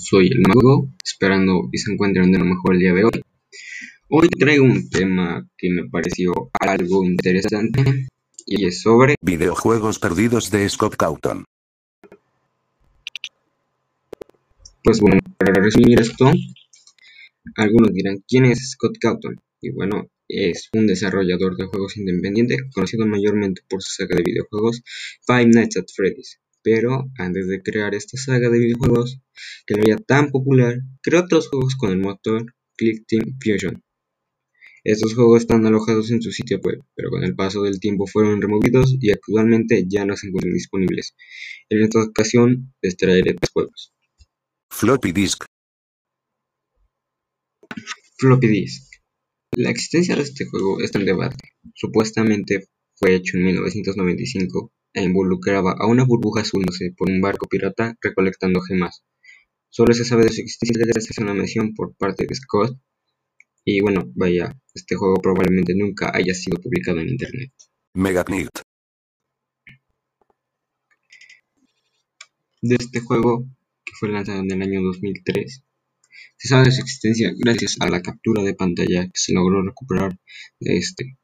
soy el Mago, esperando y se encuentren de lo mejor el día de hoy. Hoy traigo un tema que me pareció algo interesante y es sobre Videojuegos perdidos de Scott Cawthon. Pues bueno, para resumir esto, algunos dirán, ¿quién es Scott Cawthon? Y bueno, es un desarrollador de juegos independiente conocido mayormente por su saga de videojuegos Five Nights at Freddy's. Pero antes de crear esta saga de videojuegos, que no era tan popular, creó otros juegos con el motor Click Team Fusion. Estos juegos están alojados en su sitio web, pero con el paso del tiempo fueron removidos y actualmente ya no se encuentran disponibles. En esta ocasión les traeré tres juegos. Floppy Disk. Floppy Disk. La existencia de este juego está en debate. Supuestamente fue hecho en 1995 e involucraba a una burbuja azulándose por un barco pirata recolectando gemas. Solo se sabe de su existencia gracias a una mención por parte de Scott. Y bueno, vaya, este juego probablemente nunca haya sido publicado en internet. Megagnit. De este juego, que fue lanzado en el año 2003, se sabe de su existencia gracias a la captura de pantalla que se logró recuperar de este.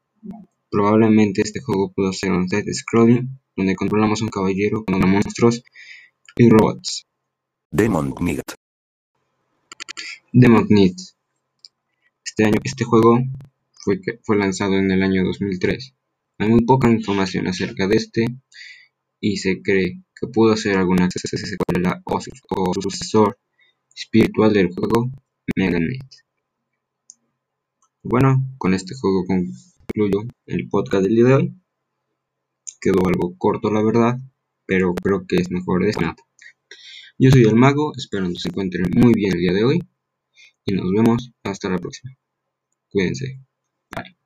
Probablemente este juego pudo ser un side scrolling donde controlamos un caballero con monstruos y robots. Demon Knight. Demon Knight. Este, año, este juego fue, fue lanzado en el año 2003. Hay muy poca información acerca de este y se cree que pudo ser alguna secuela o, o sucesor espiritual del juego Mega Knight. Bueno, con este juego concluyo el podcast del día de hoy quedó algo corto la verdad, pero creo que es mejor de nada. Yo soy el mago, espero que se encuentren muy bien el día de hoy y nos vemos hasta la próxima. Cuídense. Bye.